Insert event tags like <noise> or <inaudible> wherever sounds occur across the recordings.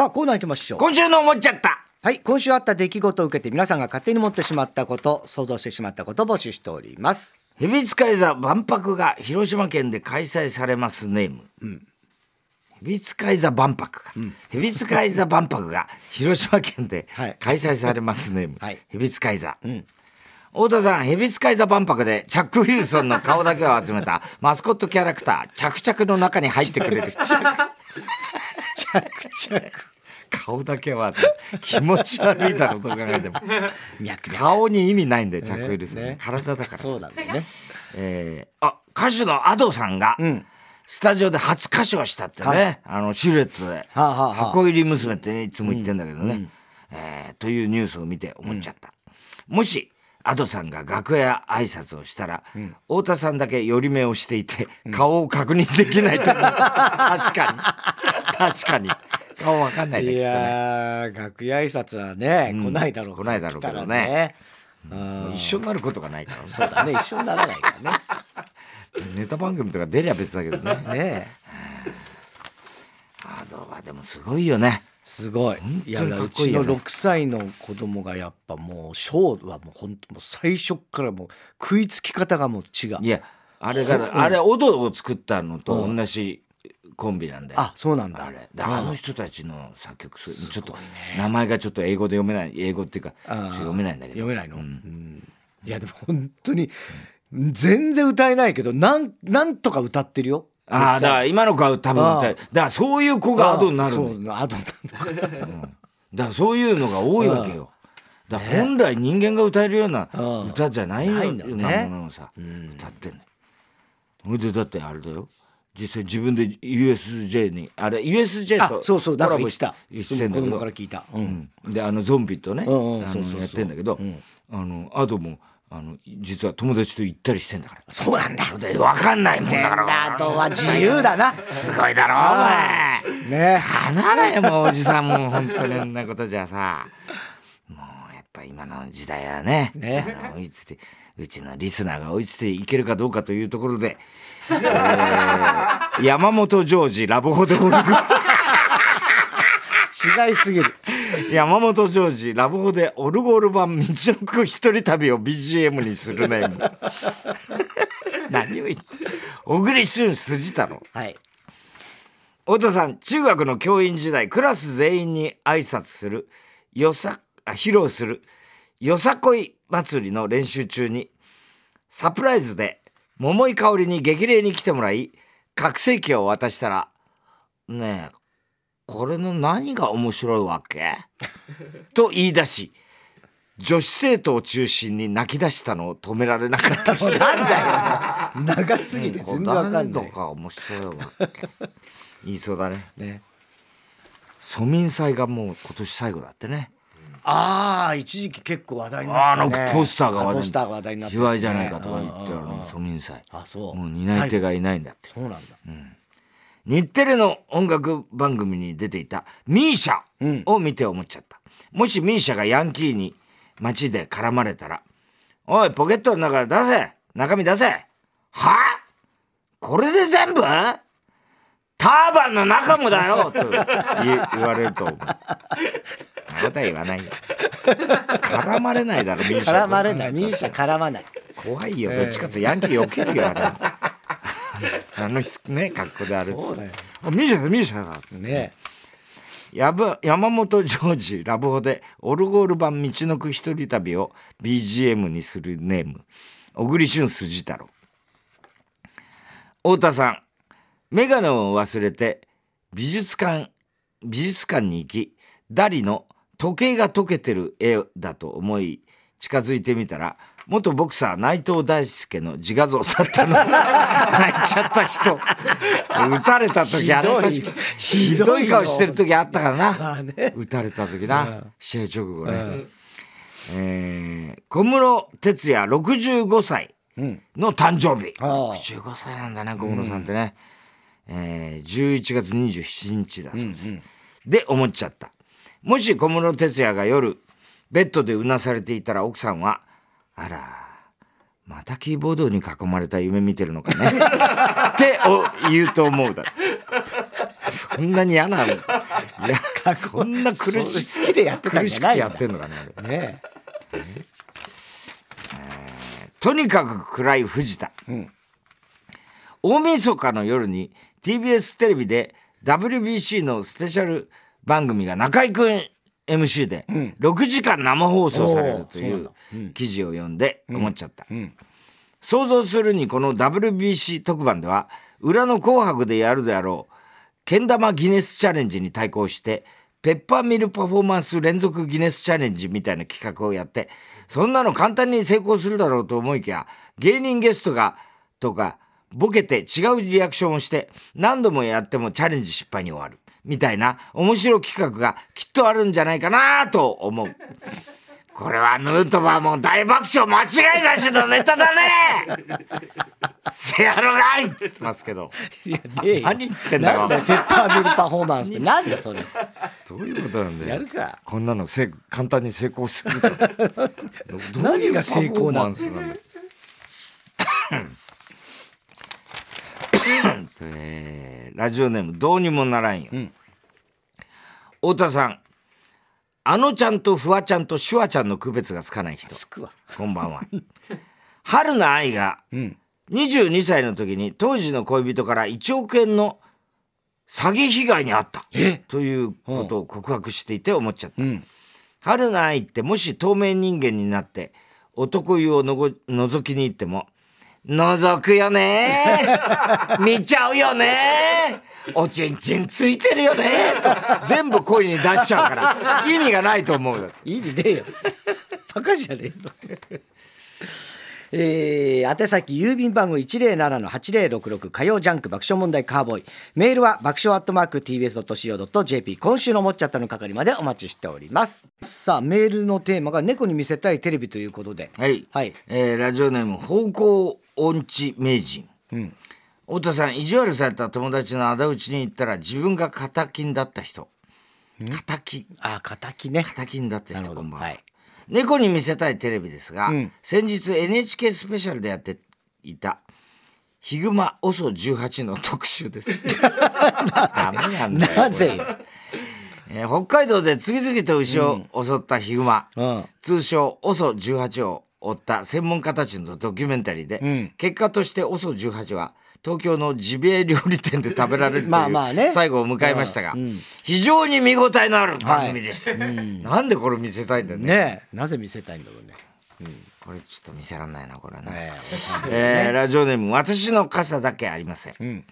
さあ、コーナー行きましょう。今週の思っちゃったはい、今週あった出来事を受けて皆さんが勝手に持ってしまったこと、想像してしまったことを募集しております。蛇使い座万博が広島県で開催されますネーム。蛇使い座万博か。蛇使い座万博が <laughs> 広島県ではい開催されますネーム。はい蛇使い座。太田さん、蛇使い座万博でチャック・ウィルソンの顔だけを集めた <laughs> マスコットキャラクター、チャクチャクの中に入ってくれる。チャクチャク。顔だけは気持ち悪いだろうと考えても。顔に意味ないんだよチャック・ウィルソン、ね。体だからさ。そうなんだよね。えーあ歌手の Ado さんが、スタジオで初歌唱したってね、はい。あのシルエットで、はあはあはあ。箱入り娘ってねいつも言ってんだけどね、えーというニュースを見て思っちゃった、もし Ado さんが楽屋挨拶をしたら、太田さんだけ寄り目をしていて顔を確認できないと <laughs> 確かに。確かに顔わかんないねいやー、楽屋挨拶はね、来ないだろう来ないだろうけどね。来たらね。一緒になることがないから。そうだね、<laughs> 一緒にならないからね。ネタ番組とか出りゃ別だけどね。<laughs> ねアドはでもすごいよね。すごい。いや、当にかっうちのこいいよね。6歳の子供がやっぱもう、ショーはもう本当もう最初からもう食いつき方がもう違う。いやあれがあれオドを作ったのと同じコンビなんだよ、あ、そうなんだ。あれ。であの人たちの作曲するちょっと名前がちょっと英語で読めない英語っていうか読めないんだけど。読めないの、うん。いやでも本当に全然歌えないけどなんなんとか歌ってるよ。ああだから今の子は多分ああだからそういう子がアドになるんだよそうアドになるのか。だからそういうのが多いわけよ。だ本来人間が歌えるようなうん。歌じゃないよ。ないんだよね。うなものをさ歌ってんだよほいでだってあれだよ実際自分で USJ にあれ USJ とあそうそうだから言ってた。んだけど。子供から聞いた、うん。うん。であのゾンビとね、うんうんあそうそう。やってんだけど、あのアドもあの実は友達と行ったりしてんだから。そうなんだ。で分かんないもんだから。あとは自由だな。すごいだろお前。ね。離れよもうおじさんもう本当にこんなことじゃさ。もうやっぱ今の時代はねね。追いついてうちのリスナーが追いついていけるかどうかというところで、えー <laughs> 山本ジョージラブホでオルゴ違いすぎる。山本ジョージラブホでオルゴール版道のく一人旅を BGM にするね <laughs> 何を言って小栗旬筋太郎。はい。太田さん中学の教員時代クラス全員に挨拶するよさあ披露するよさこい祭りの練習中にサプライズで桃井かおりに激励に来てもらい拡声器を渡したら「ねえこれの何が面白いわけ? <laughs>」と言い出し女子生徒を中心に泣き出したのを止められなかった人。なんだよ。長すぎて全然わかんない。か面白いわけ。言いそうだね。ね。蘇民祭がもう今年最後だってねああ一時期結構話題になあってた、ね、のポスターが話題話題になって卑猥じゃないかとか言ってあうんうんうん。の蘇民祭あそう。もう担い手がいないんだって。そうなんだ、日テレの音楽番組に出ていたミーシャを見て思っちゃった、もしミーシャがヤンキーに街で絡まれたら「おいポケットの中出せ。中身出せ。は？あこれで全部？ターバンの中もだよ!」と言言われると思う。<laughs> あなたは言わないよ。絡まれないだろミーシャ。絡まれない。ミーシャ絡まない。怖いよ。どっちかってヤンキー避けるよあれあの人ね格好であるっつそうだよ。あミーシャだミーシャだっつって。ねやぶ山本ジョージラブホでオルゴール版道のく一人旅を BGM にするネーム。小栗旬筋太郎。太田さん眼鏡を忘れて美術館美術館に行きダリの時計が溶けてる絵だと思い近づいてみたら元ボクサー内藤大輔の自画像だったの <laughs> 泣いちゃった人。撃たれた時あれひどい。ひどい顔してる時あったからな。あね撃たれた時な。試合直後ね、えー小室哲哉65歳の誕生日、ああ。65歳なんだね小室さんってね、えー11月27日だそうです、で思っちゃったもし小室哲哉が夜ベッドでうなされていたら奥さんは「あらまたキーボードに囲まれた夢見てるのかね」<laughs> ってお言うと思うだって。そんなに嫌ないやそんな苦しそう好きでやってたん苦しくてじゃないんだ。やってんのかね。あれねとにかく暗い藤田、大晦日の夜に TBS テレビで WBC のスペシャル番組が中居君 MC で6時間生放送されるという記事を読んで思っちゃった、想像するにこの WBC 特番では裏の「紅白」でやるであろうけん玉ギネスチャレンジに対抗してペッパーミルパフォーマンス連続ギネスチャレンジみたいな企画をやってそんなの簡単に成功するだろうと思いきや芸人ゲストがとかボケて違うリアクションをして何度もやってもチャレンジ失敗に終わるみたいな面白企画がきっとあるんじゃないかなと思う。<laughs> これはヌートバーも大爆笑間違いなしのネタだね。せやろがいっつってますけど。いやねえよ。何言ってんだよ。なんだよペッパーミルパフォーマンスって。なんだそれ。どういうことなんだよ。やるか。こんなのせい簡単に成功すると。どいう何が成功なんだよ <laughs> えーラジオネームどうにもならんよ、太田さん。あのちゃんとフワちゃんとシュワちゃんの区別がつかない人。つくわ。こんばんは。春菜愛が22歳の時に当時の恋人から1億円の詐欺被害に遭った。ということを告白していて思っちゃった、春菜愛ってもし透明人間になって男湯をのご覗きに行っても覗くよね。見ちゃうよね。おちんちんついてるよね。と全部声に出しちゃうから。意味がないと思うよ。意味ねえよ。バカじゃねえのえー、宛先郵便番号107-8066火曜ジャンク爆笑問題カーボーイ。メールは爆笑アットマーク TBS.CO.JP 今週の思っちゃったの係までお待ちしております。さあメールのテーマが猫に見せたいテレビということで。はい、はい。えーラジオネーム方向音痴名人、太田さん意地悪された友達の仇討ちに行ったら自分が仇金だった人。仇あ敵ね。仇金だった人こんばんは、はい。猫に見せたいテレビですが、ん。先日 NHK スペシャルでやっていたヒグマ OSO18 の特集です。<laughs> ダメなんだよ <laughs> なぜ？よ、えー北海道で次々と牛を襲ったヒグマ、うん、通称 OSO18 を追った専門家たちのドキュメンタリーで、ん。結果として OSO18 は東京のジビエ料理店で食べられるというまあまあね。最後を迎えましたが、非常に見応えのある番組でした、なんでこれ見せたいんだよね。ねえ。なぜ見せたいんだろうね。これちょっと見せらんないなこれはね、ねえ。ーラジオネーム私の傘だけありません、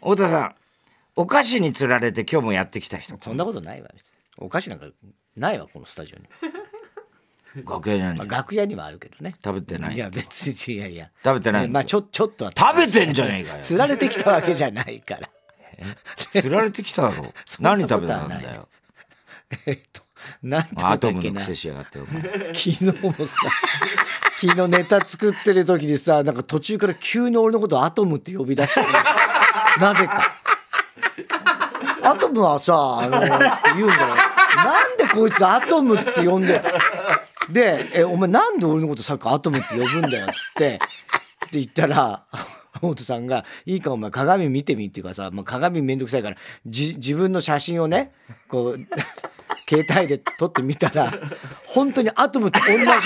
太田さんお菓子につられて今日もやってきた人。そんなことないわ。お菓子なんかないわこのスタジオに、楽屋に。あ、楽屋にはあるけどね。食べてない。いや別にいやいや。食べてない。ねまあちょちょっとは食べてんじゃねえかよ。つられてきたわけじゃないから。つられてきただろ。<laughs> 何食べたんだよ。えっとなんて言アったっけな。トムの癖しやがって昨日もさ <laughs> 昨日ネタ作ってる時にさなんか途中から急に俺のことアトムって呼び出して <laughs> なぜか。アトムはさあのって言うんだよなんでこいつアトムって呼んでで「えお前なんで俺のことさっきアトムって呼ぶんだよ」っつってって言ったら大戸さんが「いいかお前鏡見てみ」っていうかさ、まあ、鏡めんどくさいからじ自分の写真をねこう <laughs> 携帯で撮ってみたら本当にアトムと同じように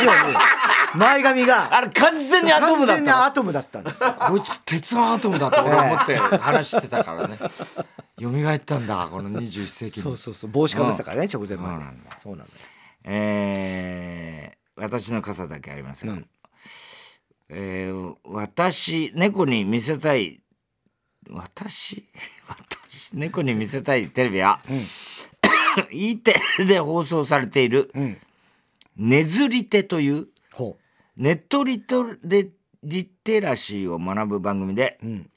前髪があれ完全にアトムだっ完全にたアトムだったんですよ。こいつ鉄腕アトムだと俺思って話してたからね。蘇ったんだこの21世紀に。そうそうそう。帽子かぶってたからね直前まで。そうなんだ。そうなんだよえー私の傘だけありません、えー私猫に見せたい私？<laughs> 私猫に見せたいテレビは、<coughs> E テレで放送されているん「ねずり手」というほネットリトリリテラシーを学ぶ番組で、ん。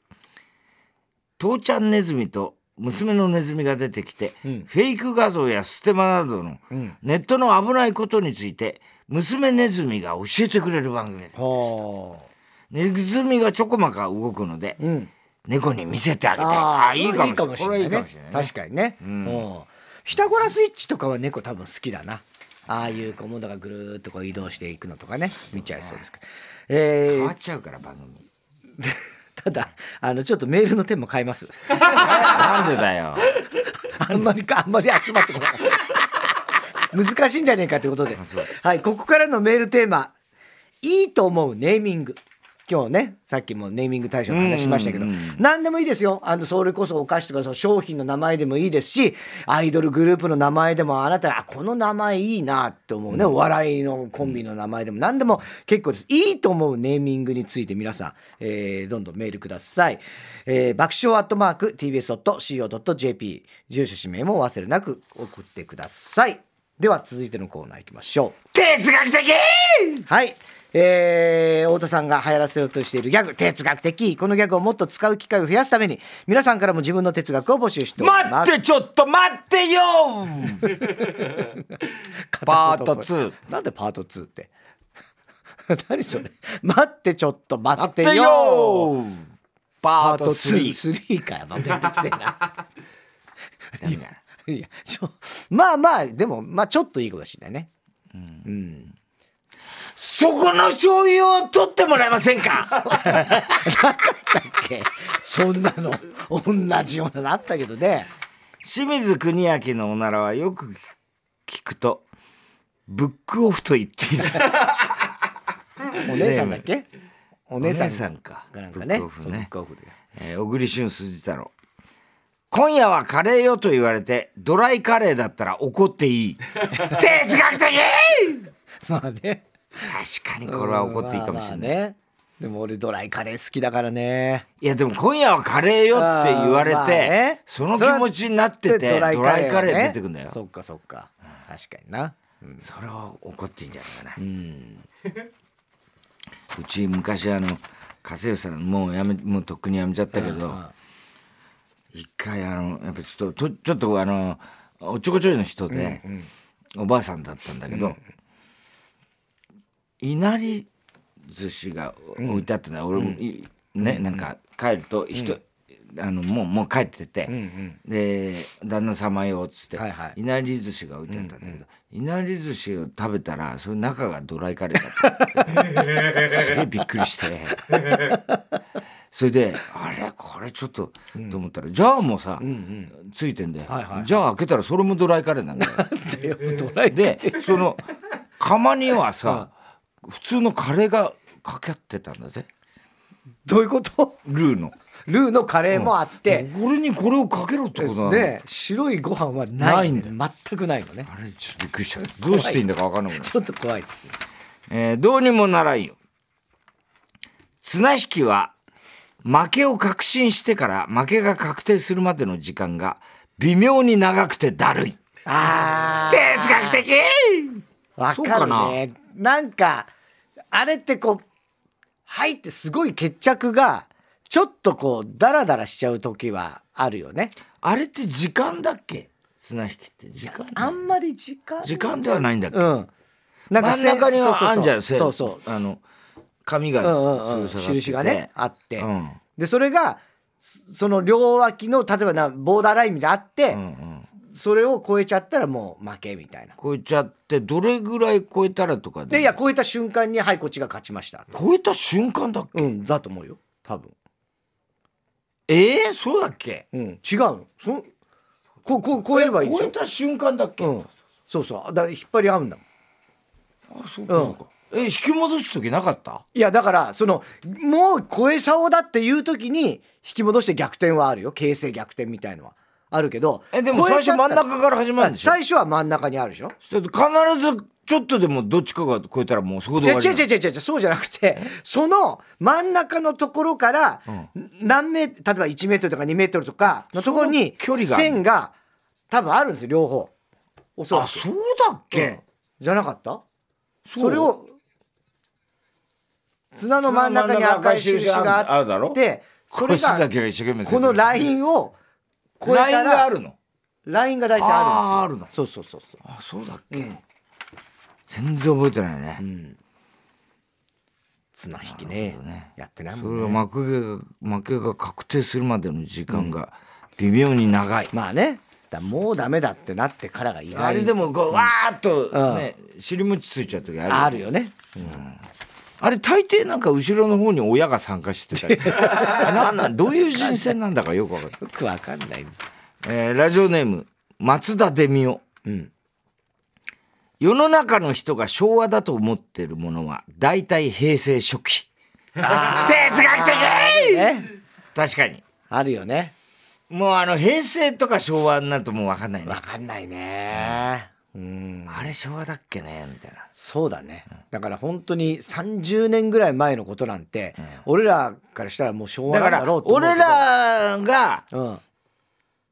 父ちゃんネズミと娘のネズミが出てきて、ん。フェイク画像やステマなどのん。ネットの危ないことについて娘ネズミが教えてくれる番組です。うはネズミがちょこまか動くので、あうん。猫に見せてあげたい。ああいいかもしれないいいかもしれないね。確かにね。うん。ピタゴラスイッチとかは猫多分好きだな。ああいうこうものがぐるーっとこう移動していくのとかね。見ちゃいそうですけど。えー。変わっちゃうから番組 <laughs> ただあのちょっとメールのテーマ変えます。なんでだよ。あんまりかあんまり集まってこなかった難しいんじゃねえかってことで。はいここからのメールテーマ。いいと思うネーミング今日ねさっきもネーミング大賞の話しましたけど、何でもいいですよ。あのそれこそお菓子とかその商品の名前でもいいですしアイドルグループの名前でもあなたあこの名前いいなって思うね、お笑いのコンビの名前でも。何でも結構です。いいと思うネーミングについて皆さん、えーどんどんメールください、えー爆笑アットマーク TBS.CO.JP 住所氏名もお忘れなく送ってください。では続いてのコーナー行きましょう。哲学的！はい。えー、太田さんが流行らせようとしているギャグ、哲学的。このギャグをもっと使う機会を増やすために、皆さんからも自分の哲学を募集しております。待ってちょっと待ってよ <laughs> パート2。なんでパート2って？<laughs> 何それ？待ってちょっと待っててよよパートパート3 3。3かよ。まあ、めんどくせえな。いや、ちょ、まあまあ、でも、まあちょっといいかもしれないね。そこの醤油を取ってもらえませんか？だっけそんなの、同じようなのあったけどね。清水国明のおならはよく聞くとブックオフと言っている。<laughs> お姉さんだっけ？お姉さん。さんか。がなんかねブックオフね。そうブックオフで。えー小栗旬筋太郎。今夜はカレーよと言われてドライカレーだったら怒っていい。<laughs> 哲学的！まあね確かにこれは怒っていいかもしれない、まあまあね。でも俺ドライカレー好きだからね。いやでも今夜はカレーよって言われて、まあね。その気持ちになっててドライカレー出てくんだよ。そっかそっか。確かにな。それは怒っていいんじゃないかな、う <laughs> ち昔あの加瀬さんもうやめもうとっくにやめちゃったけど、一回あのやっぱちょっととちょっとあのおっちょこちょいの人で、おばあさんだったんだけど、いなり寿司が置いてあったん。だ、俺もいね、なんか帰ると人、あのもうもう帰ってて、で旦那様よっつって、はいはい。いなり寿司が置いてあったんだけど、いなり寿司を食べたらその中がドライカレーだった。<laughs> すげえびっくりして。<laughs> それであれこれちょっと、と思ったらじゃあもうさ、ついてんだよ、はいはいじゃあ開けたらそれもドライカレーなんだよ。でその釜にはさ普通のカレーがかかってたんだぜ。どういうこと？ルーの。ルーのカレーもあって、俺にこれをかけろってことなの？で白いご飯はない。ないんだ。全くないのね。あれちょっとびっくりした。どうしていいんだか分かんなくなる。ちょっと怖いですよ。えーどうにもならんよ。綱引きは、負けを確信してから負けが確定するまでの時間が微妙に長くてだるい。あ哲学的！わかるねなんかあれってこう入ってすごい決着がちょっとこうダラダラしちゃう時はあるよね。あれって時間だっけ？綱引きって。時間あんまり時間時間ではないんだっけ、うん。なん真ん中にはあんじゃんそうそうそう。あの紙が印がねあって、うん。でそれがそその両脇の例えばなボーダーラインみたいなのあって、うんうん。それを超えちゃったらもう負けみたいな。超えちゃってどれぐらい超えたらとかでいや超えた瞬間にはいこっちが勝ちました。超えた瞬間だっけ、うんだと思うよ。多分。えー、そうだっけ？うん。違うの。そここ超えればいいでしょ？超えた瞬間だっけ、うん。そうそう。だから引っ張り合うんだもん。あそうか、え引き戻す時なかった？いやだからそのもう超えそうだっていう時に引き戻して逆転はあるよ。形勢逆転みたいのはあるけどえでも最初真ん中から始まるんでしょ？最初は真ん中にあるでしょ。必ずちょっとでもどっちかが超えたらもうそこでいや終わりう違う違う違う違う。そうじゃなくてその真ん中のところから何メー例えば1メートルとか2メートルとかのところに線が多分あるんですよ両方。おそらく。あそうだっうん。け、じゃなかった？それを綱の真ん中に赤い印があってそれがこのラインを超えラインがあるの？ラインが大体あるんですよ。あるのそうそうそうそう。あそうだっけ、全然覚えてないね、綱引きね。ね。やってないそれもんね。が負けが負けが確定するまでの時間が微妙に長い、まあね。だからもうダメだってなってからが意外。あれでもこうわーっとうんね、尻餅ついちゃう時あるあるよねあれ大抵なんか後ろの方に親が参加してたり <laughs> あなんなんどういう人選なんだかよくわかんない。よくわかんない。えーラジオネーム松田デミオ、ん。世の中の人が昭和だと思ってるものは大体平成初期。哲学的！ね確かに。あるよね。もうあの平成とか昭和になるともう分かんないね。わかんないね。うんあれ昭和だっけね？みたいな。そうだね。だから本当に30年ぐらい前のことなんて、俺らからしたらもう昭和だだからろうと俺らがうん。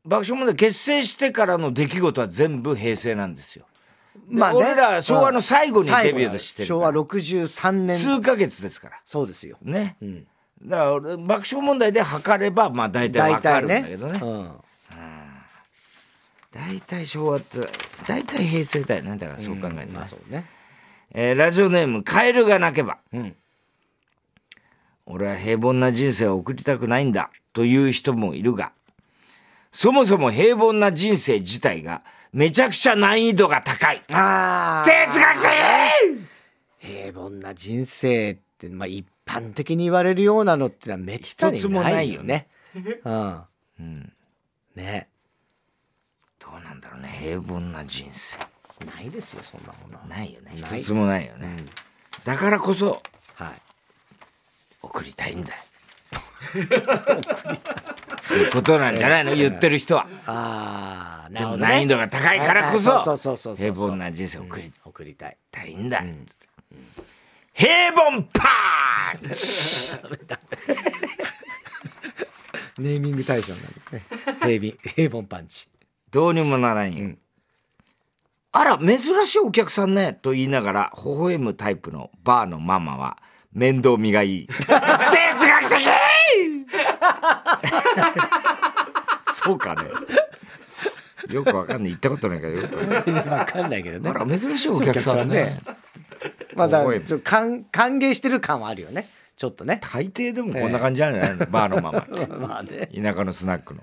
爆笑問題結成してからの出来事は全部平成なんですよ。まあね。俺ら昭和の最後にデビューしてる昭和63年。数ヶ月ですから。そうですよ。ね、ん。だから俺爆笑問題で測ればまあ大体大わかるんだけどね。うん大体昭和って大体平成だよね。だからそう考えると、まあそうね。えーラジオネーム「カエルが鳴けば」ん。俺は平凡な人生を送りたくないんだ。という人もいるがそもそも平凡な人生自体がめちゃくちゃ難易度が高い。ああ哲学的！平凡な人生って、まあ、一般的に言われるようなのってのはめったに一つもないよね。うん。ね。どうなんだろうね。平凡な人生。ないですよ、そんなもの。ないよね。ない一つもないよね、だからこそはい。送りたいんだよ。っていうことなんじゃないの？言ってる人は。ああ、なるほど、ね。難易度が高いからこそ平凡な人生を送り送りたい。たいんだ、つって平凡パンチ。<laughs> ネーミング対象になる。ね。平凡、平凡パンチ。どうにもならんよ、あら珍しいお客さんね。と言いながら微笑むタイプのバーのママは面倒見がいい。<laughs> 哲学的！<laughs> そうかね。よくわかんない。行ったことないからよく。わかんないけどね。あら珍しいお客さんね。まだちょ歓歓迎してる感はあるよね。ちょっとね。大抵でもこんな感じじゃないの、バーのママって。<laughs> まあね。田舎のスナックの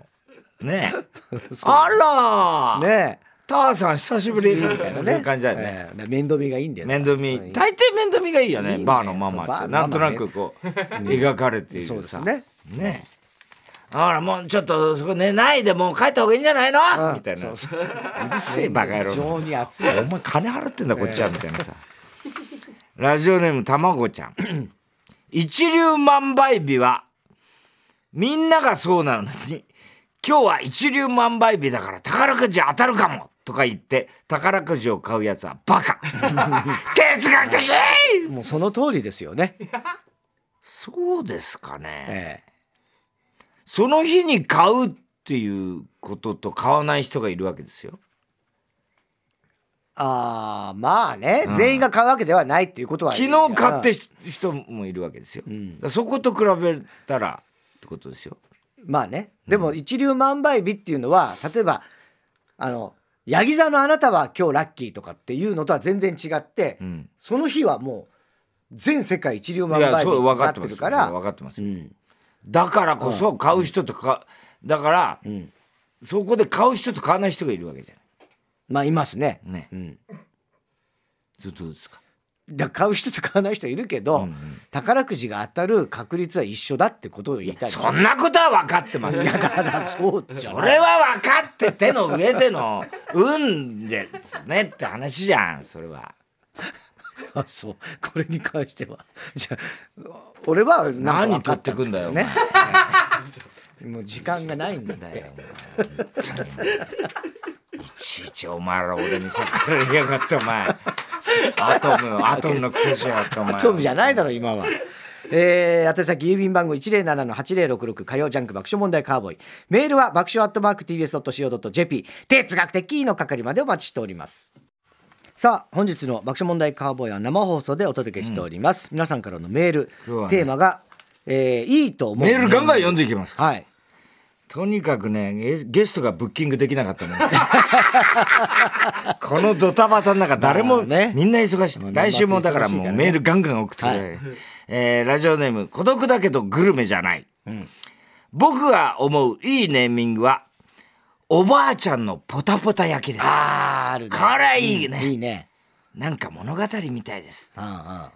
ね。<laughs> えあら。ね。ターさん久しぶり。みたいえ。なそういう感じだよね、ええ。面倒見がいいんだよね。面倒見。大抵面倒見がいいよね。いいね。バーのママって。なんとなくこう描かれているさ。そうですね。ね。あらもうちょっとそこ寝ないでもう帰った方がいいんじゃないの、うん。みたいな。そううそうそう。るせえバカ野郎。非常に熱い。お前金払ってんだこっちは。みたいなさ。ラジオネームたまごちゃん。<laughs> 一粒万倍日はみんながそうなのに今日は一粒万倍日だから宝くじ当たるかもとか言って宝くじを買うやつはバカ。<laughs> 哲学的！もうその通りですよね。そうですかね。ええ。その日に買うっていうことと買わない人がいるわけですよ。ああまあね、全員が買うわけではないっていうことは昨日買って人もいるわけですよ、だからそこと比べたらってことですよまあね。でも一粒万倍日っていうのは例えばあのヤギ座のあなたは今日ラッキーとかっていうのとは全然違って、ん。その日はもう全世界一粒い万倍日になってるから分かってますよ、うん。だからこそ買う人とか、だから、ん。そこで買う人と買わない人がいるわけじゃまあいますね。ないね、うん、ずっとどうですか？買う人と買わない人いるけど、宝くじが当たる確率は一緒だってことを言いたい。そんなことは分かってます。よいやだからそうそれは分かって手の上での運ですねって話じゃんそれは。あそう。これに関しては。じゃあ俺は何分かったんですけどね。<laughs> もう時間がないんだっていちいちお前ら俺に逆らいやがってお前。アトムアトムのくせしやがってお前。トムじゃないだろ今は。えー、宛先郵便番号107-8066火曜ジャンク爆笑問題カーボーイ。メールは爆笑アットマーク TBS.CO.JP 哲学的の係までお待ちしております。さあ本日の爆笑問題カーボーイは生放送でお届けしております、皆さんからのメール、ね。テーマが、えーいいと思う。メールガンガン読んでいきますはいとにかくねゲゲストがブッキングできなかったもん <laughs> このドタバタの中誰も、まあね。みんな忙しい。来週もだからもうメールガンガン送ってくれ、はい。えーラジオネーム孤独だけどグルメじゃない、僕が思ういいネーミングはおばあちゃんのポタポタ焼きです。あーあるね。これいいね。いいね。なんか物語みたいです。うんうん。あ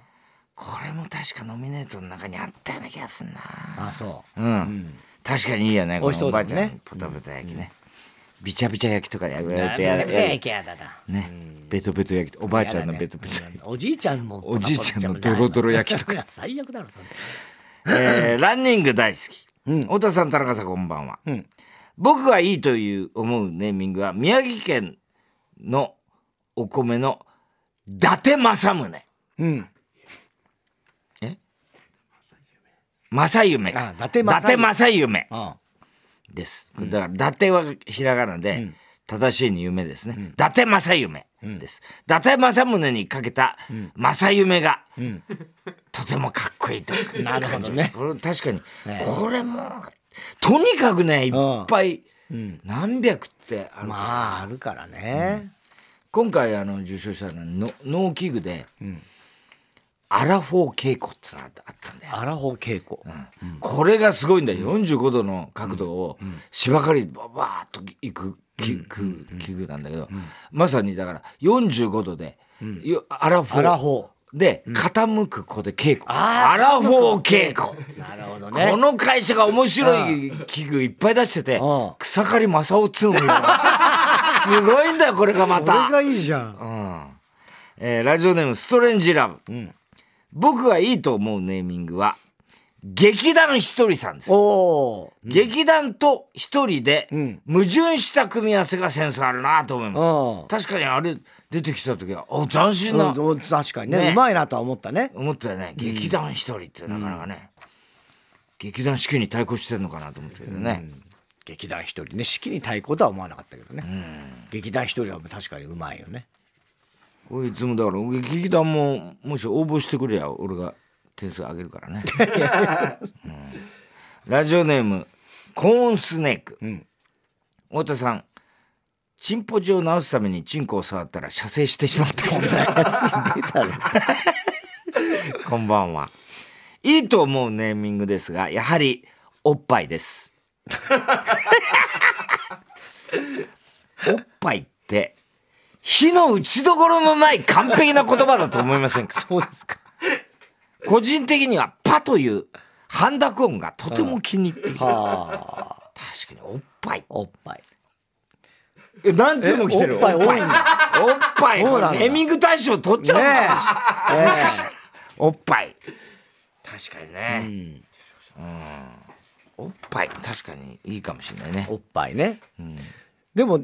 これも確かノミネートの中にあったような気がするな。そうん、確かにいいよね美味しそうこのおばあちゃんだねのポタポタ焼きね、ビチャビチャ焼きとかやるめちゃくちゃ焼きやだな。ね。ベトベト焼きおばあちゃんのベトベト焼き、おじいちゃんもおじいちゃんのドロドロ焼きとか。<laughs> 最悪だろそれ。えー <laughs> ランニング大好き、うん。太田さん田中さんこんばんは、うん。僕がいいという思うネーミングは宮城県のお米の伊達政宗。うん正夢か。あ伊達正夢。あです。だから伊達はひらがなで、正しいに夢ですね、伊達政夢。です、伊達政宗にかけた正夢が、とてもかっこいいとなるほどね。これ確かに、ね。これもとにかくねいっぱい、何百ってある、まああるからね。今回あの受賞したのはの農機具で、アラフォー稽古ってのがあったんだよ。アラフォー稽古。これがすごいんだよ。45度の角度を芝刈りババーッといく器具なんだけどまさにだから45度でよアラフォー。アラフォで傾く子で稽古。アラフォー稽古。なるほどね。この会社が面白い器具いっぱい出しててうん。草刈り正雄っつうのもいるの。<laughs> すごいんだよこれがまた。これがいいじゃん。うん。えーラジオネームストレンジラブ、僕がいいと思うネーミングは劇団ひとりさんです。おお劇団と一人でん。矛盾した組み合わせがセンスあるなと思います、うん。確かにあれ出てきた時はあ斬新な、うん確かにね。ね。うまいなとは思ったね。思ったよね。劇団一人ってなかなかね、劇団四季に対抗してるのかなと思ったけどね、劇団一人ね式に対抗とは思わなかったけどね。劇団一人は確かにうまいよね。こいつもだから劇団ももし応募してくれや俺が点数上げるからね、うん。ラジオネームコーンスネーク、ん。太田さんチンポジを直すためにチンコを触ったら射精してしまった <laughs> こんばんは。いいと思うネーミングですがやはりおっぱいです。<laughs> おっぱいって火の打ちどころのない完璧な言葉だと思いませんか？<laughs> そうですか。個人的には「パ」という半濁音がとても気に入っている、はあ。確かにおっぱい。おっぱい。え何通も来てる？おっぱい多いんだ。おっぱいそうなんだ。ネーミング大賞取っちゃうの？ねかな <laughs> もしかしたら。おっぱい。確かにね、うん。おっぱい。確かにいいかもしれないね。おっぱいね。でも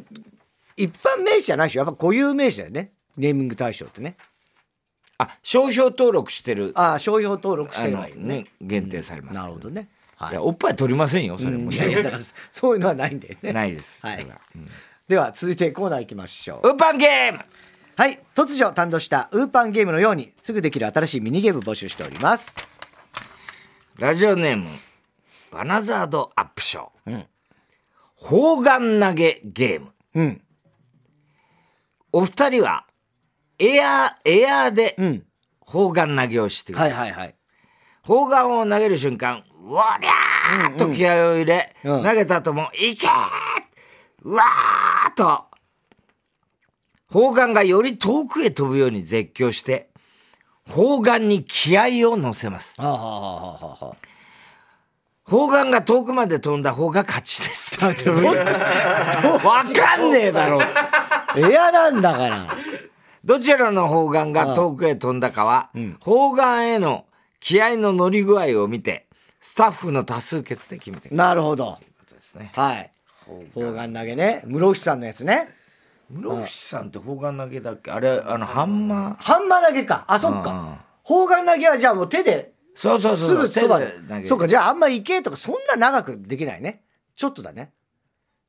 一般名詞じゃないでしょ。やっぱ固有名詞だよね。ネーミング対象ってね。あ商標登録してる。ああ商標登録してればいね。ね限定されますなるほどね。はい。いやおっぱい取りませんよそれも。うん。いやいやだからそういうのはないんだよね。ないです。はい。うん。では続いてコーナー行きましょう。ウーパンゲーム。はい。突如誕生したウーパンゲームのようにすぐできる新しいミニゲーム募集しております。ラジオネームバナザードアップショー、砲丸投げゲーム。うんお二人はエアエアでうん。砲丸投げをしてくださいはいはいはい。砲丸を投げる瞬間うわりゃーっと気合を入れ、うん。投げた後もいけーうわーっと砲丸がより遠くへ飛ぶように絶叫して砲丸に気合を乗せます。はあはあはあはあはあ砲丸が遠くまで飛んだ方が勝ちです。わかんねえだろ。エアなんだから。どちらの砲丸が遠くへ飛んだかは、砲丸への気合の乗り具合を見て、スタッフの多数決で決めてくなるほど。ですね。はい。砲丸投げね。室伏さんのやつね。室伏さんって砲丸投げだっけ？あれ、あの、ハンマー。ハンマー投げか。あそっか。砲丸投げはじゃあもう手でそうそうそう。すぐそばでそうかじゃああんま行けとかそんな長くできないね。ちょっとだね。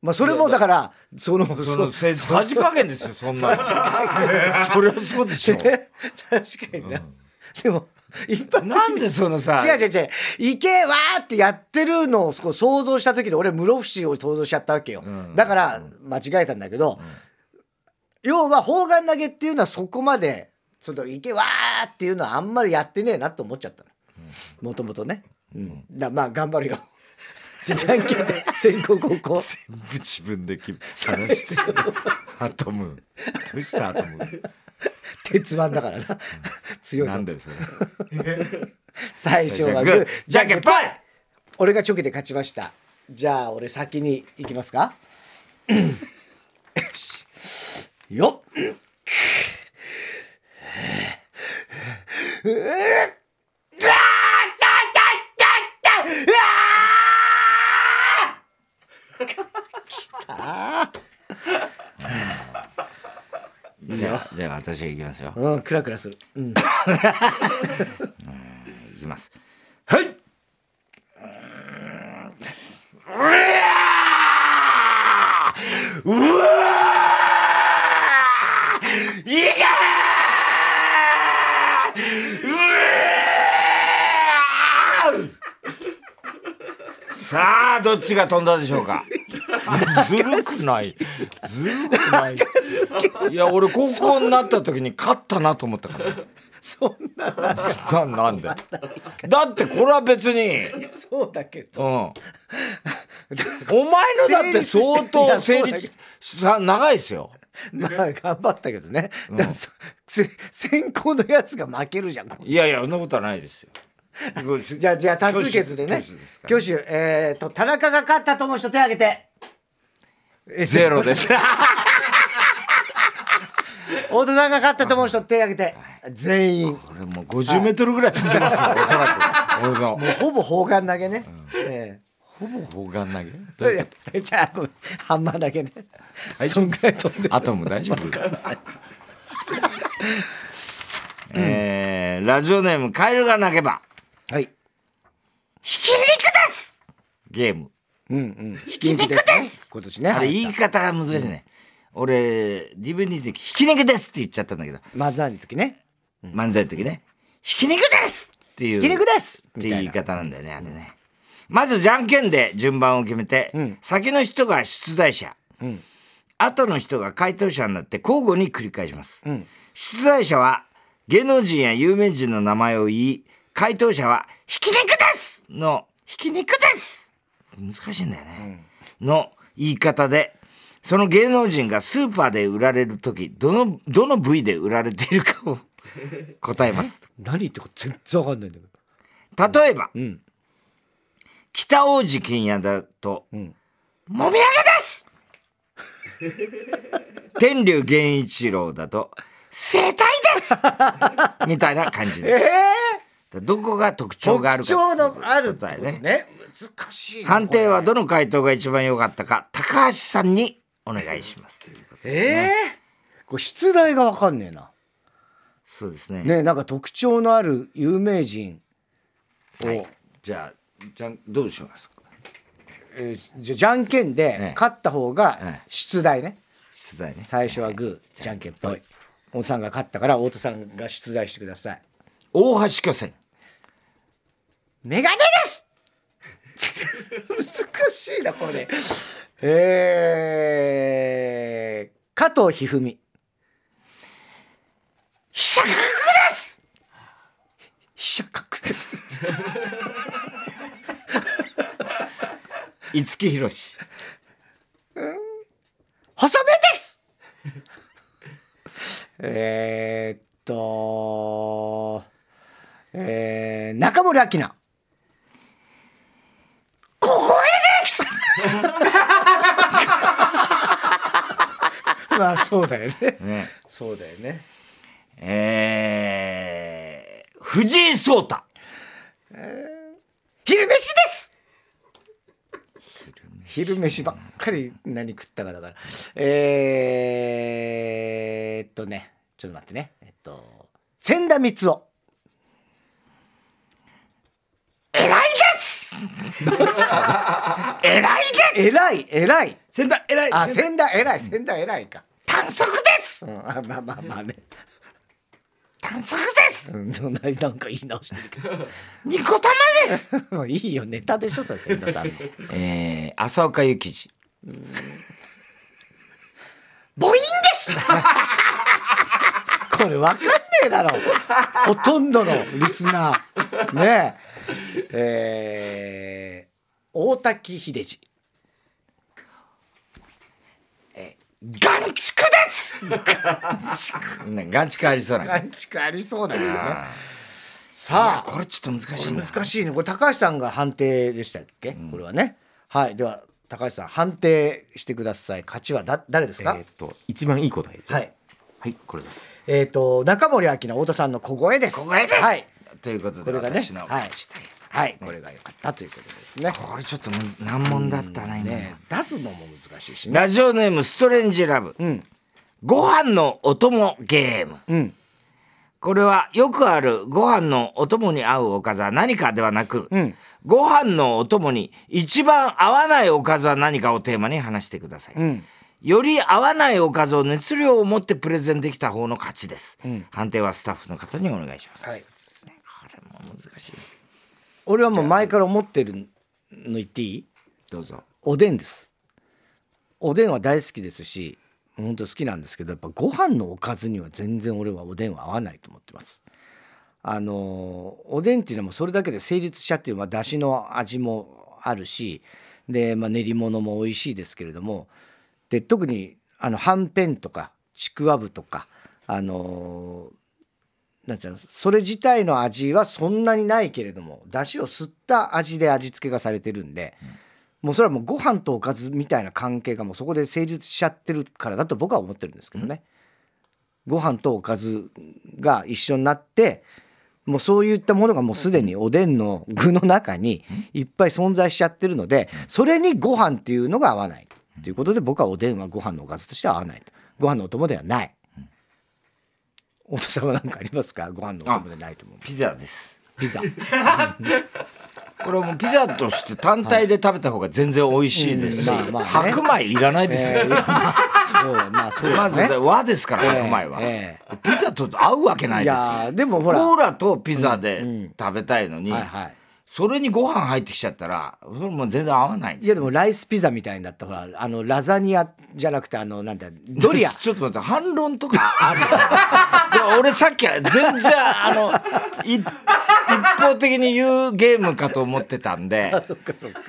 まあそれもだからそのその、せさじ加減ですよ、<laughs> そんなの。そりゃそうでしょ。<laughs> 確かにな、でも一般なんでそのさ、違う違う違う。行けわーってやってるのを想像した時に俺室伏を想像しちゃったわけよ、だから間違えたんだけど、要は砲丸投げっていうのはそこまでその行けわーっていうのはあんまりやってねえなと思っちゃった。のもともとね、うん、だまあ頑張るよ。じゃんけんで先攻後攻。全部自分で決め話して。る。アトム。どうしたアトム。鉄腕だからな。強いの。なんだよ、それ。<laughs> 最初はグーじゃんけんぽい俺がチョキで勝ちました。じゃあ俺先に行きますか？よっ。じ私行きますよ。うんクラクラする。うん。いきます。はい。うわーいけさあどっちが飛んだでしょうかずるくない？ずるくない？いや俺高校になった時に勝ったなと思ったから。そんなななんで？だってこれは別に。そうだけど。うん。お前のだって相当成立さ長いですよ。まあ頑張ったけどね、だからそせ先行のやつが負けるじゃんいやいやそんなことはないですよ。<laughs> じゃあじゃあ多数決でね。挙手挙手えー、と田中が勝ったと思う人手挙げて。えゼロです。<laughs> 太田さんが勝ったと思う人手挙げて全員これもう50メートルぐらい飛んでますよ。おそらく。俺のもうほぼ砲丸投げね、えほぼ砲丸投げ？じゃあハンマー投げねそんぐらい飛んでアトム大丈夫？えーラジオネームカエルが鳴けばはいひき肉です。ゲーム。うんうん。ひき肉です。今年ね。あれはい。言い方が難しいね。俺 DVD でひき肉ですって言っちゃったんだけど。漫才の時ね。漫才の時ね、ひき肉ですっていう。ひき肉です！っていう言い方なんだよね、あれね。まずじゃんけんで順番を決めて、ん。先の人が出題者、ん。後の人が回答者になって交互に繰り返します。ん。出題者は芸能人や有名人の名前を言い、回答者はひき肉ですのひき肉です難しいんだよね。の言い方で、その芸能人がスーパーで売られる時、どの、どの部位で売られているかを <laughs> 答えます。何言ってこと全然わかんないんだけど。例えば、ん。北大路欣也だと、ん。もみあげです！<laughs> 天竜源一郎だと、生体です！みたいな感じで。えどこが特ー、徴がある特か。徴のあるとね難しいな判定はどの回答が一番良かったか、高橋さんにお願いします。ということでええこれ出題がわかんねえな。そうですね。ねなんか特徴のある有名人を、はい。じゃあ、じゃんどうしますか？えーじゃじゃんけんでええ。勝った方がええ。出題ね。出題ね。最初はグーじゃんけんぽい。太田さんが勝ったから太田さんが出題してください。大橋巨泉。メガネです難しいなこれ。えー、加藤一二三。飛車角です！飛車角です。五木ひろし。細めです！えーっとえー、中森明菜。小声です。<laughs> まあそうだよね。ね。そうだよね。えー、藤井聡太。昼飯です。昼飯ばっかり何食ったかだから。えー、っとねちょっと待ってね。えっと千田光雄偉い偉いです。偉い偉い。先代偉い。あ千田偉い。千田偉いか、短足です。うん、あまあまあまあね。短足です。うん。ななんか言い直してるけど。<laughs> ニコ玉です。も <laughs> ういいよネタでしょそれ千田さんの。<laughs> えー、浅岡幸二。母音です。これわかんねえだろ。ほとんどのリスナー。ね。ええー大滝秀治ガンチクです。ガンチク。ね、ガンチクありそうな。感触ありそうだけどね。あさあ。これちょっと難しいな。難しいね。これ高橋さんが判定でしたっけ、これはね。はい。では高橋さん判定してください。勝ちはだ誰ですか、えっと一番いい答えで。はい。はいこれですえっ、と中森明菜太田さんの小声です。小声です。はい。ということでこれがね私のはいした。い。はい。これが良かった。ということですね。これちょっと難問だったな今。ね出すのも難しいしね。ラジオネームストレンジラブ、ん。ご飯のお供ゲーム。うん。これはよくあるご飯のお供に合うおかずは何かではなく、ん。ご飯のお供に一番合わないおかずは何かをテーマに話してください、んより合わないおかずを熱量を持ってプレゼンできた方の勝ちです、判定はスタッフの方にお願いします、はい。これも難しい。俺はもう前から思ってるの言っていい？どうぞ。おでんです。おでんは大好きですし本当好きなんですけどやっぱご飯のおかずには全然俺はおでんは合わないと思ってます。あのおでんっていうのもそれだけで成立しちゃってる、まあ、だしの味もあるしで、まあ、練り物も美味しいですけれどもで特にあのはんぺんとかちくわぶとかあのなんていうのそれ自体の味はそんなにないけれども出汁を吸った味で味付けがされてるんで、もうそれはもうご飯とおかずみたいな関係がもうそこで成立しちゃってるからだと僕は思ってるんですけどね。ご飯とおかずが一緒になってもうそういったものがもうすでにおでんの具の中にいっぱい存在しちゃってるのでそれにご飯っていうのが合わないということで僕はおでんはご飯のおかずとしては合わないと。ご飯のお供ではない。大田さんは何かありますか？ご飯のお供でないと思う。ピザです。ピザ。<laughs> これはもうピザとして単体で食べた方が全然美味しいです。し、うん。まあまあね。白米いらないですよ、えーそうまあそうだね。まず和ですから、白米は、えピザと合うわけないですよ。いやーでもほら。コーラとピザで食べたいのに、はいはいそれにご飯入ってきちゃったらそれもう全然合わないいやでもライスピザみたいになったほらあのラザニアじゃなくてあのなんだドリア。ちょっと待って反論とかあるんですよでも俺さっきは全然あのい一方的に言うゲームかと思ってたんで。あそっかそっか。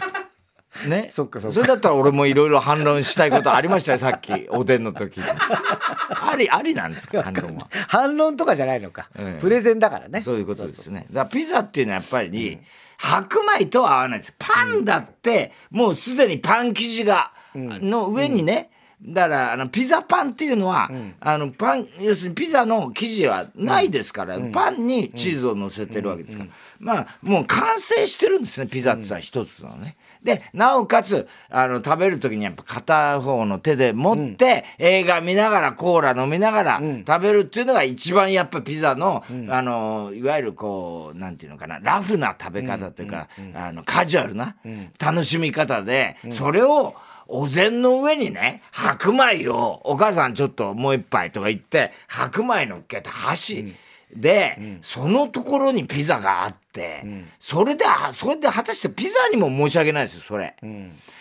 ね？そっかそっか。れだったら俺もいろいろ反論したいことありましたよさっきおでんの時に。ありありなんですか反論は？反論とかじゃないのか、ええプレゼンだからね。そういうことですね。だからピザっていうのはやっぱり、白米とは合わないです。パンだってもうすでにパン生地が、の上にね、だからあのピザパンっていうのは、あのパン要するにピザの生地はないですから、パンにチーズを乗せてるわけですから、まあもう完成してるんですねピザってのは一つのね。でなおかつあの食べる時にやっぱ片方の手で持って、映画見ながらコーラ飲みながら食べるっていうのが一番やっぱピザの、あのいわゆるこうなんていうのかなラフな食べ方というか、あのカジュアルな楽しみ方で、それをお膳の上にね白米をお母さんちょっともう一杯とか言って白米乗っけて箸。で、そのところにピザがあって、それであそれで果たしてピザにも申し訳ないですよそれ、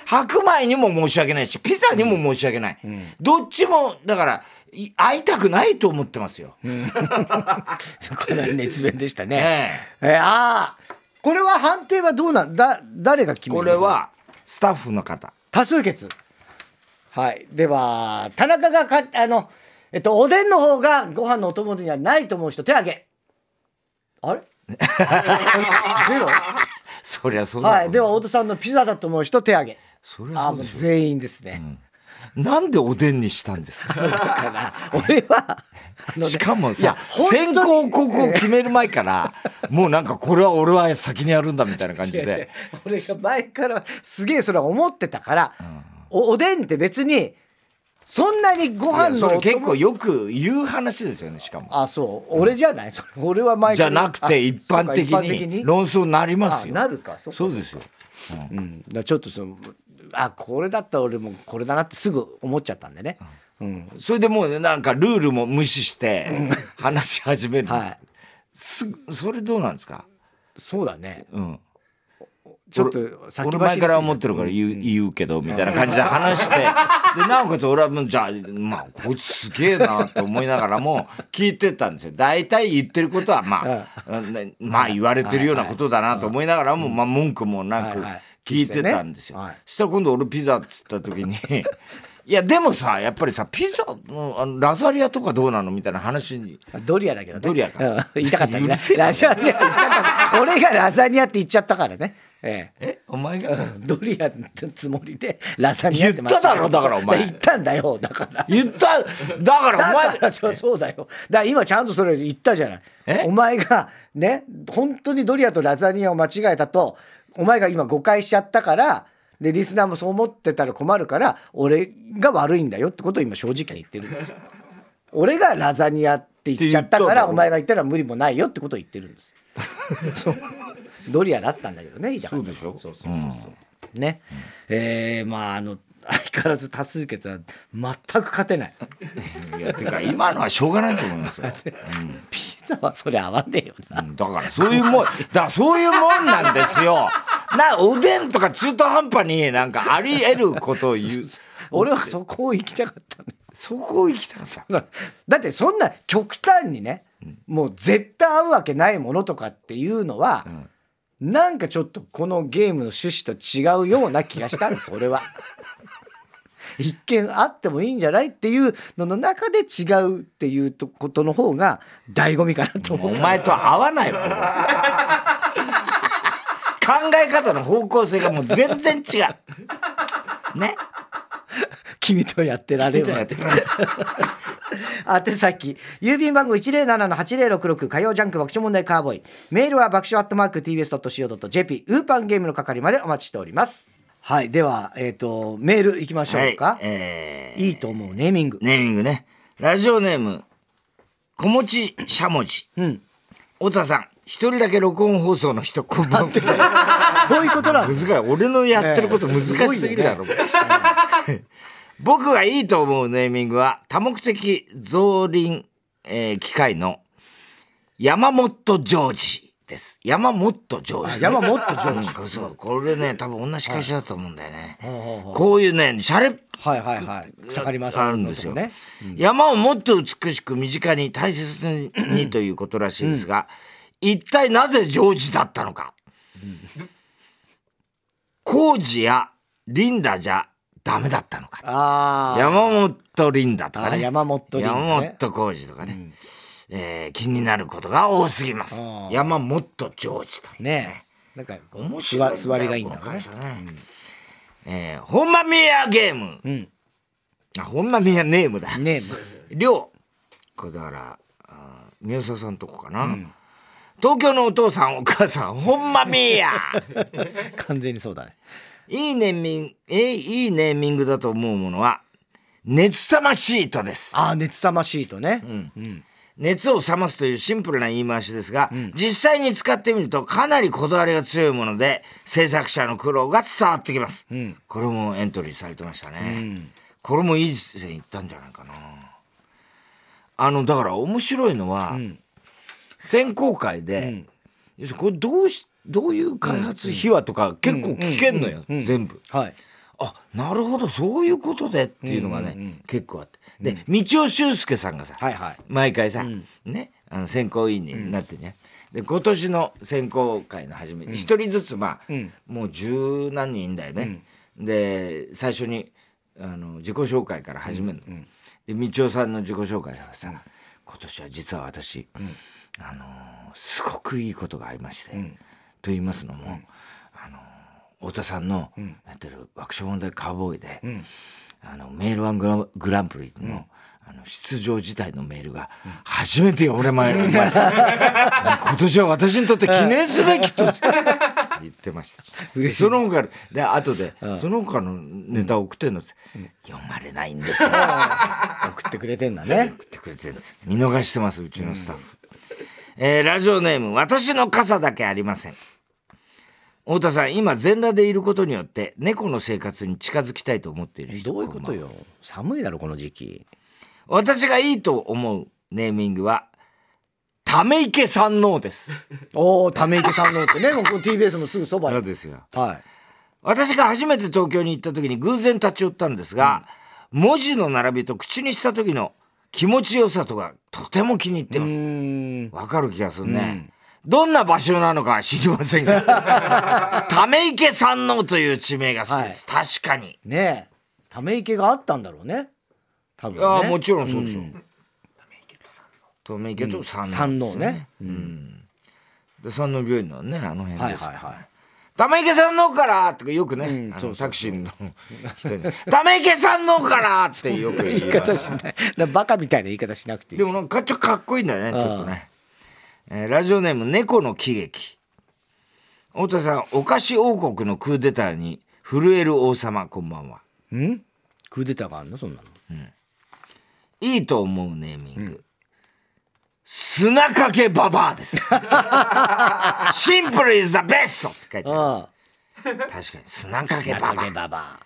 白米にも申し訳ないしピザにも申し訳ない、どっちもだからい会いたくないと思ってますよ、こん。<laughs> な熱弁でしたね、ねえ。ーああこれは判定はどうなんだ誰が決めるの？これはスタッフの方。多数決。はい。では田中がかあのえっとおでんの方がご飯のお供にはないと思う人手挙げ。あれ？<laughs> ゼロ？そりゃそうだはい。では太田さんのピザだと思う人手挙げ。そりゃそうでしょ全員ですね、なんでおでんにしたんですか？<laughs> だから俺はしかもさ先行高校決める前からもうなんかこれは俺は先にやるんだみたいな感じで。<laughs> 俺が前からすげえそれは思ってたから、おおでんって別にそんなにご飯の結構よく言う話ですよねしかも。あそう。俺じゃない。それ俺は前じゃなくて一般的に論争になりますよ。あなるか。そうですよ。うん、だからちょっとそのあこれだったら俺もこれだなってすぐ思っちゃったんでね、うん、それでもうなんかルールも無視して話し始めるんです、はい。すそれどうなんですか？そうだね。うんちょっと先俺前から思ってるから言う,、言うけどみたいな感じで話して。<laughs> でなおかつ俺はもうじゃあまあこいつすげえなと思いながらも <laughs> 聞いてたんですよ。大体言ってることはまあ、ねまあ言われてるようなことだなと思いながらも、まあ文句もなく聞いてたんですよ。はい。そしたら今度俺ピザっつった時に <laughs> いやでもさやっぱりさピザのあのラザリアとかどうなのみたいな話に。ドリアだけどね。ドリアか。うん。言いたかったね。うるせえなラザニアって言っちゃった。俺がラザニアって言っちゃったからねええ。えお前が？ドリアのつもりでラザニアって言っただろだからお前。言ったんだよだから。言っただからおだ前からそうそうだよ。だから今ちゃんとそれ言ったじゃない。え？お前がね本当にドリアとラザニアを間違えたとお前が今誤解しちゃったからでリスナーもそう思ってたら困るから俺が悪いんだよってことを今正直に言ってるんですよ。俺がラザニアって言っちゃったからお前が言ったら無理もないよってことを言ってるんです。そ <laughs> うドリアだったんだけどねそうでしょ？そうそうそうそう、ね、えーまああの相変わらず多数決は全く勝てない。いやてか今のはしょうがないと思いますよ、<laughs> ピザはそれ合わねえよな。うんだからそういうもんだからそういうもんなんですよ。なおでんとか中途半端になんかあり得ることを言う。<laughs> 俺はそこを行きたかったねそこを行きたかった。だってそんな極端にね、もう絶対合うわけないものとかっていうのは、なんかちょっとこのゲームの趣旨と違うような気がしたんです俺は。一見あってもいいんじゃないっていうのの中で違うっていうことの方が醍醐味かなと思った。お前と合わないわ <laughs> 考え方の方向性がもう全然違うね <laughs> 君とやってられる宛先。郵便番号107-8066火曜ジャンク爆笑問題カーボーイ。メールは爆笑アットマーク TBS.CO.JP ウーパンゲームの係までお待ちしております。はいではえっ、とメールいきましょうか、はいえー。い、いと思うネーミング。ネーミングね。ラジオネーム小持しゃもじ。うん。太田さん一人だけ録音放送の人こんばんは。<laughs> そういうことなん難しい。俺のやってること難しすぎるだろ、<laughs> 僕がいいと思うネーミングは多目的造林、えー機械の山本ジョージです。山本ジョージ。山本ジョージ。うんそうこれね多分同じ会社だと思うんだよね、ほうほうほう。こういうねシャレはいはいはい。草刈正ある雄んですよ、のとこね山をもっと美しく身近に大切にということらしいですが、一体なぜジョージだったのか、工事やリンダじゃダメだったのか？山本リンダとかね。山本リンダね。山本浩二とかね、えー気になることが多すぎます。山本ジョージというね。なんか面白い座座りがいいんだね。ね、えーほんまみやゲーム、うん。あほんまみやネームだ。ねりょうこれだからあー宮沢さんとこかな、東京のお父さんお母さんほんまみや。<laughs> 完全にそうだね。いいネーミングえーいいネーミングだと思うものは熱さまシートです。ああ熱さまシートね、熱を冷ますというシンプルな言い回しですが、実際に使ってみるとかなりこだわりが強いもので制作者の苦労が伝わってきます、これもエントリーされてましたね、これもいい線いったんじゃないかな。あのだから面白いのは、選考会で、要するにこれどうしどういう開発秘話とか結構聞けんのよ、全部。はい。あなるほどそういうことでっていうのがね、結構あって。で道尾修介さんがさ、はいはい。毎回さ、ねあの選考委員になってね、で今年の選考会の初め一、人ずつまあ、もう十何人だよね、で最初にあの自己紹介から始めるの、で道尾さんの自己紹介ささ、今年は実は私、あのすごくいいことがありまして、と言いますのも、あの太田さんのやってる爆笑問題カーボーイで、あのメールワングラグランプリの,、あの出場自体のメールが初めて読まれました。<laughs> 今年は私にとって記念すべきと。<laughs> 言ってました。でその他で後で、その他のネタを送ってんのって、読まれないんですよ。<laughs> 送ってくれてんだね。送ってくれてるんです。見逃してますうちのスタッフ、えーラジオネーム私の傘だけありません。太田さん今全裸でいることによって猫の生活に近づきたいと思っている人どういうことよ。寒いだろこの時期。私がいいと思うネーミングはため池三能です。おおため池さんの <laughs> ってね。<laughs> もうこの TBS のすぐそばに。ですよ。はい。私が初めて東京に行った時に偶然立ち寄ったんですが、文字の並びと口にした時の気持ちよさとかとても気に入ってます。わかる気がするね。どんな場所なのかは知りませんが、<laughs> ため池山王という地名が好きです。確かに。ねえ。ため池があったんだろうね。多分ね。いや、もちろんそうでしょう。ため池と山王。山王ね。で、山王病院のね、あの辺です。はいはいはい玉池さんのからとかよくね、うんそうタクシーの人に、<laughs> 玉池さんのからってよく言い方。しない。な <laughs> バカみたいな言い方しなくていい。でもなんかちょっとかっこいいんだよね、ちょっとね。えーラジオネーム、猫の喜劇。太田さん、お菓子王国のクーデターに震える王様、こんばんは。ん？クーデターがあんの？そんなの。いいと思うネーミング。砂かけババアです。<laughs> シンプル is the best! って書いてある。確かに、砂かけババ砂かけア。ババ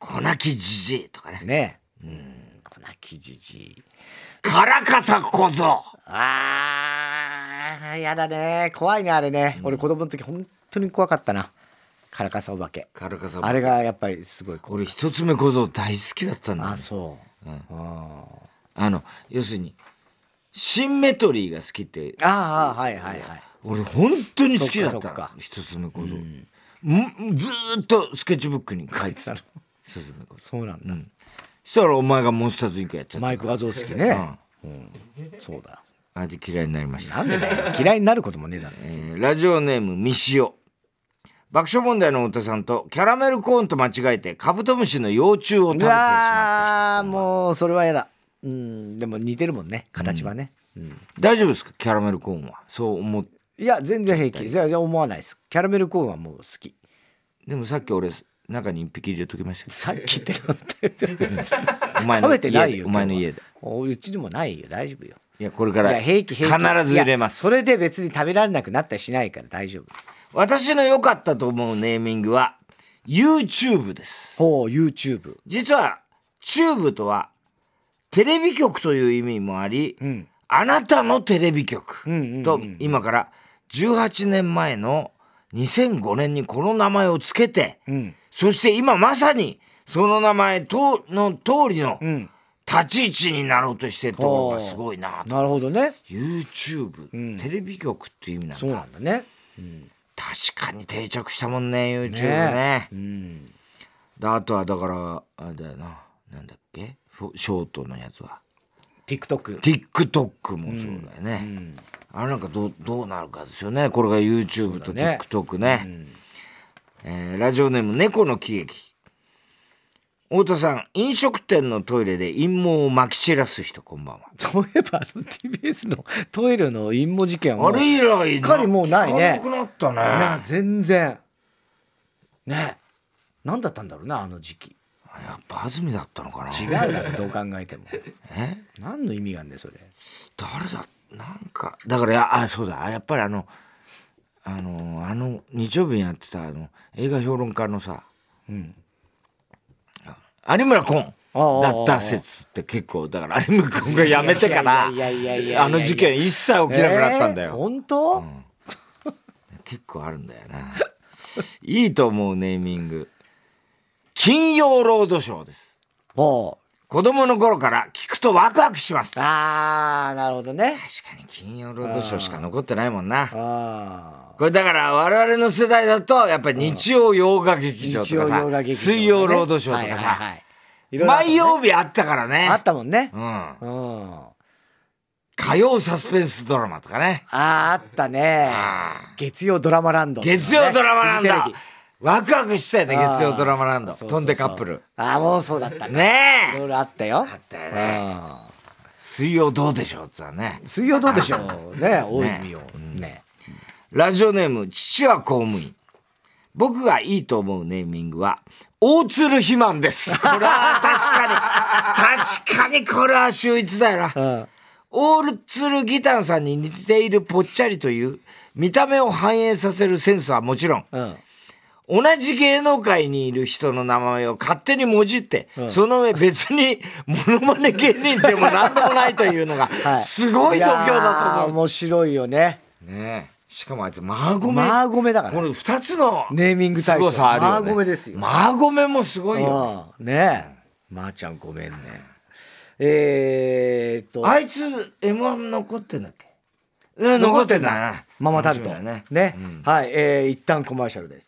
粉木じじいとかね。アねえ粉木じじい。カラカサ小僧。あーやだね。怖いねあれね、俺子供の時本当に怖かったな。カラカサお化け。カラカサあれがやっぱりすごい俺一つ目小僧大好きだったんだよあそう、あ。あの、要するに、シンメトリーが好きって、ああはいはいはい。俺本当に好きだったの。一つ目小僧、ん。ずーっとスケッチブックに書いてた書いて一つ目小僧そうなんだ、したらお前がモンスターズインクやっちゃった。マイク画像好きね、うん。そうだ。あれで嫌いになりました、なんでだよ。嫌いになることもねえだろ。<laughs> えーラジオネームみしお爆笑問題の太田さんとキャラメルコーンと間違えてカブトムシの幼虫を食べてしうまっわーもうそれは嫌だうんでも似てるもんね形はね、うん。た大丈夫ですか？キャラメルコーンは。そう思っいや全然平気。じゃあ思わないです。キャラメルコーンはもう好き。でもさっき俺中に一匹入れときましたさっきってなんてお前の食べてないよお前の家で。おうちでもないよ。大丈夫よ。いやこれからいや平気平気。必ず入れます。それで別に食べられなくなったりしないから大丈夫です。私の良かったと思うネーミングは YouTube です。ほう YouTube 実はチューブとはテレビ局という意味もあり、ん。あなたのテレビ局んうんうんと今から18年前の2005年にこの名前をつけて、ん。そして今まさにその名前との通りのん。立ち位置になろうとしてるところがすごいなと。なるほどね。YouTube、テレビ局っていう意味なんそうだなんだね。確かに定着したもんね YouTube ね。ねうん。であとはだからあれだよな。なんだっけ？ショートのやつは。TikTok TikTok もそうだよね、あれなんかどうどうなるかですよね。これが YouTube とそうだね。TikTok ね。えーラジオネーム猫の喜劇。太田さん飲食店のトイレで陰謀をまき散らす人こんばんは。そういえばあの TBS のトイレの陰謀事件はあれ以来すっかりもうないね。なくなったね。ね全然。ね。何だったんだろうなあの時期やっぱ安住だったのかな。違うだろどう考えても。え？何の意味があんだよそれ。誰だ？なんかだからやあそうだ。やっぱりあのあのあの日曜日にやってたあの映画評論家のさ、有村昆だった説って結構だから有村昆が辞めてからいやいやいやいやいやあの事件一切起きなくなったんだえーよ、本当、結構あるんだよな。いいと思うネーミング金曜ロードショーです。も子供の頃から聞くとワクワクしますああなるほどね。かに金曜ロードショーしか残ってないもんな。ああこれだから我々の世代だとやっぱり日曜洋画劇場とかさ、水曜ロードショーとかさ、毎曜日あったからね。あったもんね。うん、うん。あ火曜サスペンスドラマとかね。ああったね。あ月曜ドラマランド、月曜ドラマランドワクワクしたよね月曜ドラマランド。飛んでカップル。ああもうそうだったねえ。ろいろあったよ。あったよね。あ水曜どうでしょうってさね。水曜どうでしょうね <laughs> 大泉洋。ねラジオネーム父は公務員。僕がいいと思うネーミングは大鶴肥満です。<laughs> これは確かに。確かにこれは秀逸だよな。うんオールツルギタンさんに似ているぽっちゃりという見た目を反映させるセンスはもちろんうん同じ芸能界にいる人の名前を勝手にもじって、その上別に <laughs> モノマネ芸人でも何でもないというのが <laughs> はい。すごい度胸だと思面白いよね。う。ねえ。しかもあいつマーゴメ。マーゴメだから。これ二つのネーミング対象。すごさあるよ、ね。マーゴメですよ。マーゴメもすごいよ。うん。ねえ。まーちゃんごめんね。えー、っと。あいつ M1 残ってんだっけ？うん残ってんだ。な。ママタルトね。ね。はい、えー、一旦コマーシャルです